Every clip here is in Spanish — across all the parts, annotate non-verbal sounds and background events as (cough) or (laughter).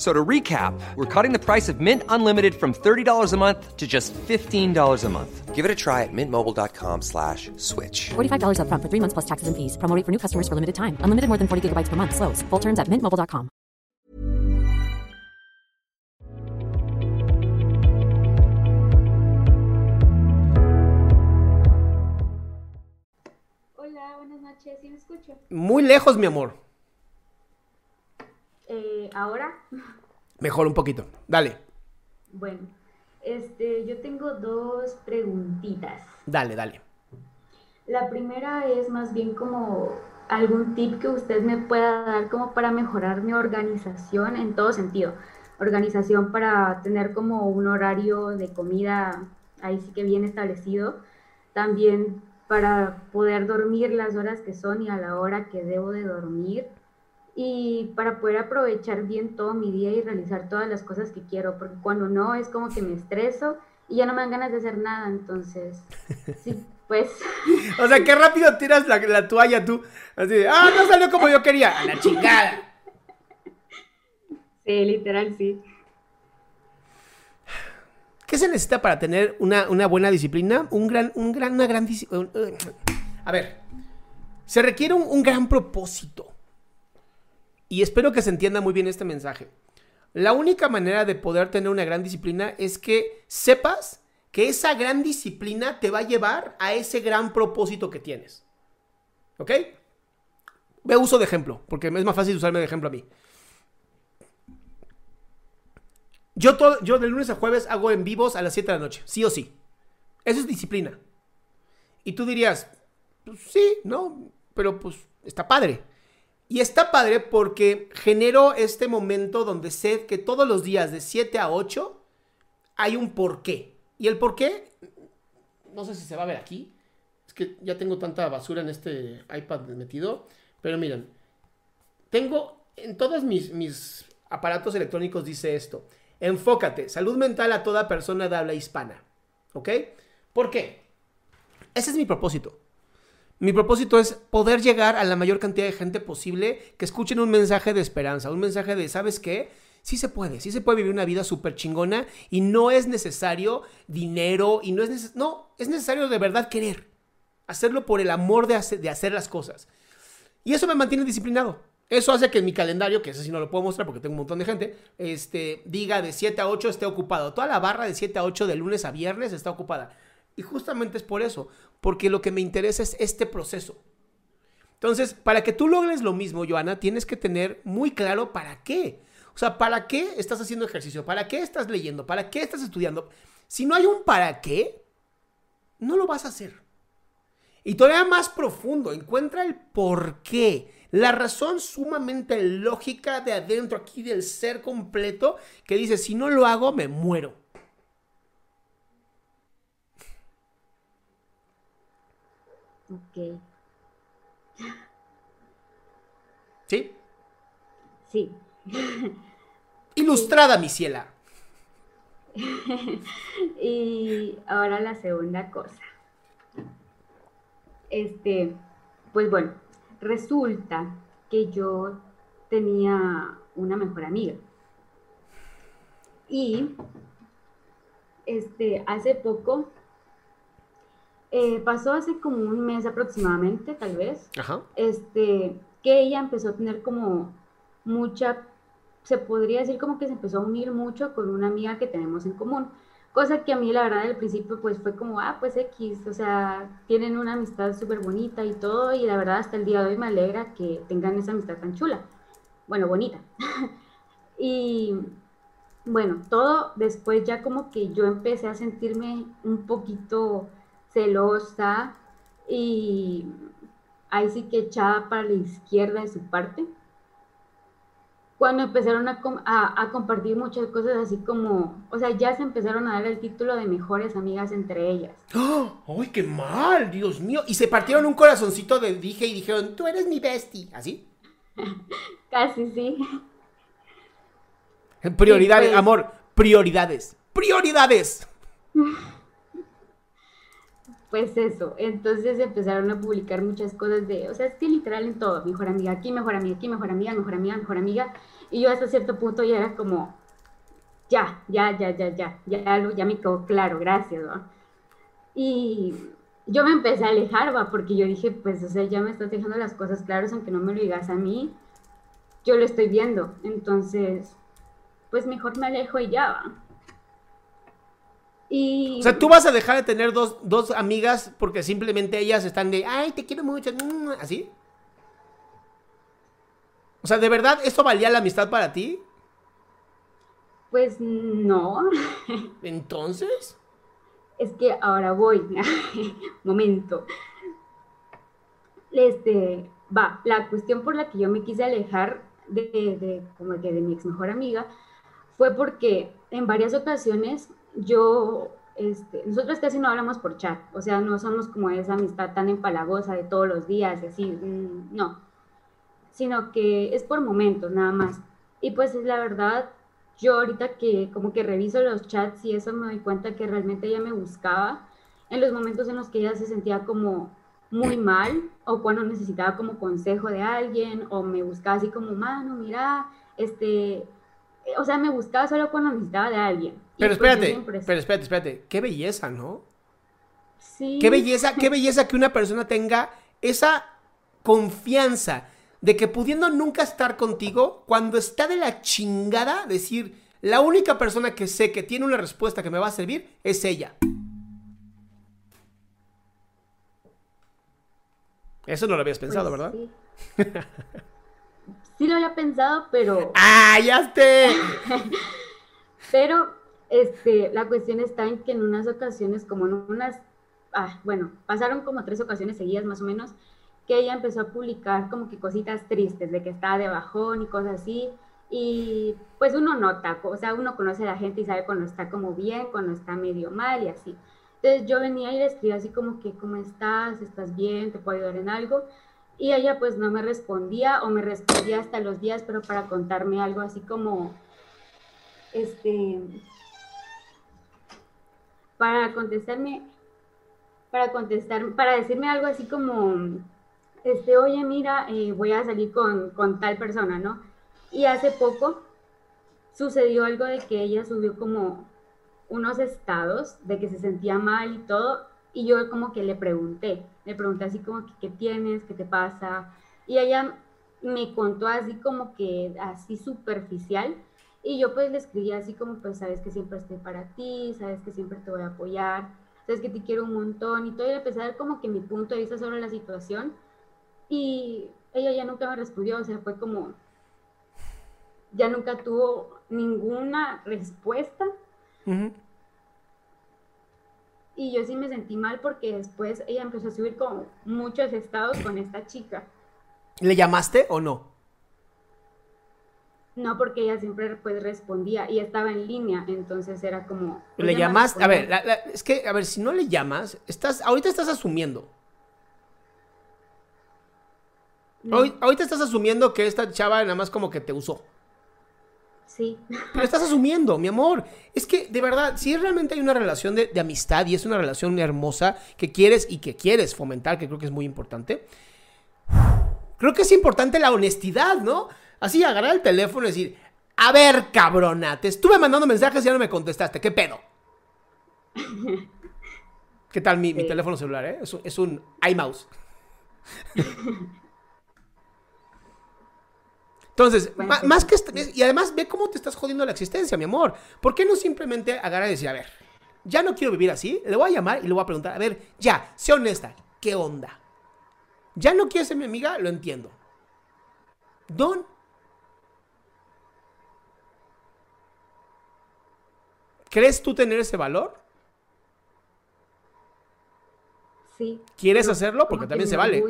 So to recap, we're cutting the price of Mint Unlimited from $30 a month to just $15 a month. Give it a try at mintmobile.com slash switch. $45 upfront for three months plus taxes and fees. Promo rate for new customers for limited time. Unlimited more than 40 gigabytes per month. Slows. Full terms at mintmobile.com. Hola, buenas noches, ¿sí me escucho? Muy lejos, mi amor. Eh, ¿Ahora? Mejor un poquito. Dale, Bueno, este, yo tengo dos preguntitas. dale, dale. La primera es más bien como algún tip que usted me pueda dar como para mejorar mi organización en todo sentido. Organización para tener como un horario de comida ahí sí que bien establecido. También para poder dormir las horas que son y a la hora que debo de dormir. Y para poder aprovechar bien todo mi día y realizar todas las cosas que quiero. Porque cuando no es como que me estreso y ya no me dan ganas de hacer nada. Entonces, (laughs) sí, pues... O sea, qué rápido tiras la, la toalla tú. Así de, ah, no salió como yo quería. A la chingada. Sí, literal, sí. ¿Qué se necesita para tener una, una buena disciplina? Un gran, un gran, una gran disciplina. A ver, se requiere un, un gran propósito. Y espero que se entienda muy bien este mensaje. La única manera de poder tener una gran disciplina es que sepas que esa gran disciplina te va a llevar a ese gran propósito que tienes. ¿Ok? Ve uso de ejemplo, porque es más fácil usarme de ejemplo a mí. Yo, todo, yo de lunes a jueves hago en vivos a las 7 de la noche, sí o sí. Eso es disciplina. Y tú dirías, pues sí, ¿no? Pero pues está padre. Y está padre porque genero este momento donde sé que todos los días de 7 a 8 hay un porqué. Y el porqué, no sé si se va a ver aquí. Es que ya tengo tanta basura en este iPad metido. Pero miren, tengo en todos mis, mis aparatos electrónicos dice esto. Enfócate, salud mental a toda persona de habla hispana. ¿Ok? ¿Por qué? Ese es mi propósito. Mi propósito es poder llegar a la mayor cantidad de gente posible que escuchen un mensaje de esperanza, un mensaje de, ¿sabes qué? Sí se puede, sí se puede vivir una vida súper chingona y no es necesario dinero y no es necesario, no, es necesario de verdad querer, hacerlo por el amor de hacer, las cosas. Y eso me mantiene disciplinado. Eso hace que mi calendario, que ese sí no lo puedo mostrar porque tengo un montón de gente, este, diga de 7 a 8 esté ocupado. Toda la barra de 7 a 8 de lunes a viernes está ocupada. Y justamente es por eso, porque lo que me interesa es este proceso. Entonces, para que tú logres lo mismo, Joana, tienes que tener muy claro para qué. O sea, ¿para qué estás haciendo ejercicio? ¿Para qué estás leyendo? ¿Para qué estás estudiando? Si no hay un para qué, no lo vas a hacer. Y todavía más profundo, encuentra el por qué. La razón sumamente lógica de adentro aquí del ser completo que dice, si no lo hago, me muero. Ok. ¿Sí? Sí. Ilustrada, mi ciela. (laughs) Y ahora la segunda cosa. Este, pues bueno, resulta que yo tenía una mejor amiga. Y este, hace poco, eh, pasó hace como un mes aproximadamente, tal vez, Ajá. este, que ella empezó a tener como mucha, se podría decir como que se empezó a unir mucho con una amiga que tenemos en común. Cosa que a mí la verdad al principio pues fue como, ah, pues X, o sea, tienen una amistad súper bonita y todo, y la verdad hasta el día de hoy me alegra que tengan esa amistad tan chula, bueno, bonita. (laughs) y bueno, todo después ya como que yo empecé a sentirme un poquito celosa y ahí sí que echada para la izquierda de su parte cuando empezaron a, a, a, compartir muchas cosas así como, o sea, ya se empezaron a dar el título de mejores amigas entre ellas. ¡Oh! ¡Ay, qué mal! Dios mío. Y se partieron un corazoncito de dije y dijeron, tú eres mi bestie. ¿Así? (laughs) Casi, sí. Prioridades, pues... amor, prioridades. ¡Prioridades! (laughs) Pues eso, entonces empezaron a publicar muchas cosas de, o sea, es que literal en todo, mejor amiga aquí, mejor amiga aquí, mejor amiga, mejor amiga, mejor amiga, y yo hasta cierto punto ya era como, ya, ya, ya, ya, ya, ya, ya me quedó claro, gracias, ¿no? Y yo me empecé a alejar, va, porque yo dije, pues, o sea, ya me estás dejando las cosas claras, aunque no me lo digas a mí, yo lo estoy viendo, entonces, pues mejor me alejo y ya, va. Y... O sea, tú vas a dejar de tener dos, dos, amigas porque simplemente ellas están de, ay, te quiero mucho, así. O sea, ¿de verdad esto valía la amistad para ti? Pues no. (laughs) Entonces. Es que ahora voy. (laughs) Momento. Este, va, la cuestión por la que yo me quise alejar de, de, como que de mi ex mejor amiga fue porque en varias ocasiones yo, este, nosotros casi no hablamos por chat, o sea, no somos como esa amistad tan empalagosa de todos los días así, mmm, no, sino que es por momentos nada más. Y pues la verdad, yo ahorita que como que reviso los chats y eso me doy cuenta que realmente ella me buscaba en los momentos en los que ella se sentía como muy mal o cuando necesitaba como consejo de alguien o me buscaba así como, mano, mira, este, o sea, me buscaba solo cuando necesitaba de alguien. Pero espérate, pero espérate, espérate, qué belleza, ¿no? Sí. Qué belleza, qué belleza que una persona tenga esa confianza de que pudiendo nunca estar contigo, cuando está de la chingada, decir, la única persona que sé que tiene una respuesta que me va a servir es ella. Eso no lo habías pensado, pues ¿verdad? Sí. sí lo había pensado, pero... ¡Ah, ya esté! (laughs) pero este, la cuestión está en que en unas ocasiones, como en unas, ah, bueno, pasaron como tres ocasiones seguidas más o menos, que ella empezó a publicar como que cositas tristes, de que estaba de bajón y cosas así, y pues uno nota, o sea, uno conoce a la gente y sabe cuando está como bien, cuando está medio mal y así. Entonces yo venía y le escribía así como que, ¿cómo estás? ¿Estás bien? ¿Te puedo ayudar en algo? Y ella pues no me respondía o me respondía hasta los días, pero para contarme algo así como, este, para contestarme, para contestar, para decirme algo así como, este, oye, mira, eh, voy a salir con, con tal persona, ¿no? Y hace poco sucedió algo de que ella subió como unos estados de que se sentía mal y todo, y yo como que le pregunté, le pregunté así como que, ¿qué tienes? ¿Qué te pasa? Y ella me contó así como que, así superficial, y yo pues le escribí así como, pues sabes que siempre estoy para ti, sabes que siempre te voy a apoyar, sabes que te quiero un montón, y todo, y empecé a dar como que mi punto de vista sobre la situación, y ella ya nunca me respondió, o sea, fue como, ya nunca tuvo ninguna respuesta. Uh -huh. Y yo sí me sentí mal porque después ella empezó a subir como muchos estados con esta chica. ¿Le llamaste o no? No, porque ella siempre pues respondía y estaba en línea, entonces era como... Pues, ¿Le llamaste? A ver, la, la, es que, a ver, si no le llamas, estás, ahorita estás asumiendo. No. Hoy, ahorita estás asumiendo que esta chava nada más como que te usó. Sí. Pero estás asumiendo, mi amor. Es que, de verdad, si realmente hay una relación de, de, amistad y es una relación hermosa que quieres y que quieres fomentar, que creo que es muy importante, creo que es importante la honestidad, ¿no? Así, agarrar el teléfono y decir, a ver, cabrona, te estuve mandando mensajes y ya no me contestaste, ¿qué pedo? (laughs) ¿Qué tal mi, mi teléfono celular, eh? Es un, es un iMouse. (laughs) Entonces, Bueno, más que... Y además, ve cómo te estás jodiendo la existencia, mi amor. ¿Por qué no simplemente agarrar y decir, a ver, ya no quiero vivir así? Le voy a llamar y le voy a preguntar, a ver, ya, sé honesta, ¿qué onda? ¿Ya no quieres ser mi amiga? Lo entiendo. Don. ¿Crees tú tener ese valor? Sí. ¿Quieres hacerlo? Porque también se vale.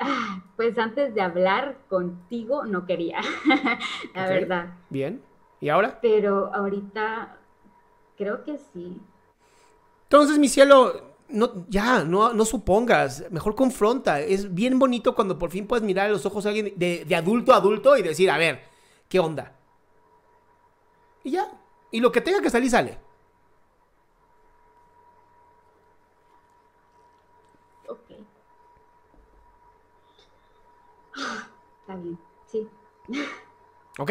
Ah, Pues antes de hablar contigo no quería, (laughs) la verdad. Bien. ¿Y ahora? Pero ahorita creo que sí. Entonces, mi cielo, no, ya, no, no supongas, mejor confronta. Es bien bonito cuando por fin puedes mirar a los ojos a alguien de, de adulto a adulto y decir, a ver, ¿qué onda? Y ya. Y lo que tenga que salir, sale. Ok. Está bien. Sí, ¿Ok?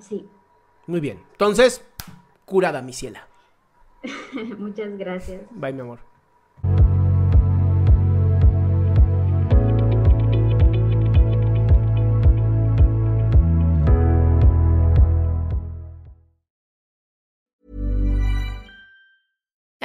sí. Muy bien. Entonces, curada, mi ciela. (laughs) Muchas gracias. Bye, mi amor.